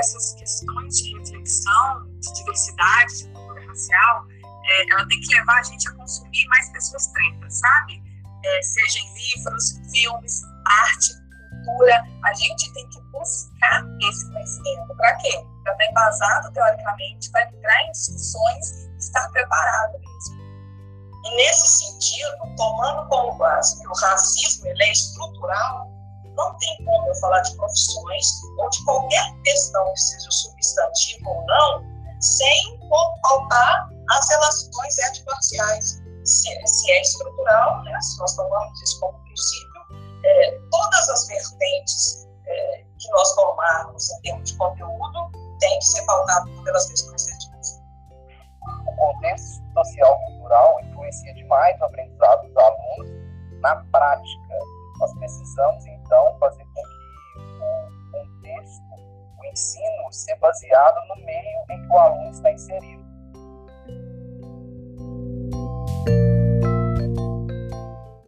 essas questões de reflexão, de diversidade, de cultura racial, é, ela tem que levar a gente a consumir mais pessoas pretas, sabe? É, seja em livros, filmes, arte, cultura, a gente tem que buscar esse conhecimento. Para quê? Para estar embasado teoricamente, para entrar em discussões e estar preparado mesmo. E nesse sentido, tomando como base que o racismo ele é estrutural, não tem eu falar de profissões ou de qualquer questão que seja substantiva ou não, sem faltar as relações étnico-raciais. Se, se, é estrutural, né, se nós tomamos isso como princípio, é, todas as vertentes é, que nós tomarmos em termos de conteúdo têm que ser pautadas pelas questões étnicas. O contexto social-cultural influencia demais o aprendizado dos alunos. Na prática, nós precisamos, então, fazer ensino, seja baseado no meio em que o aluno está inserido.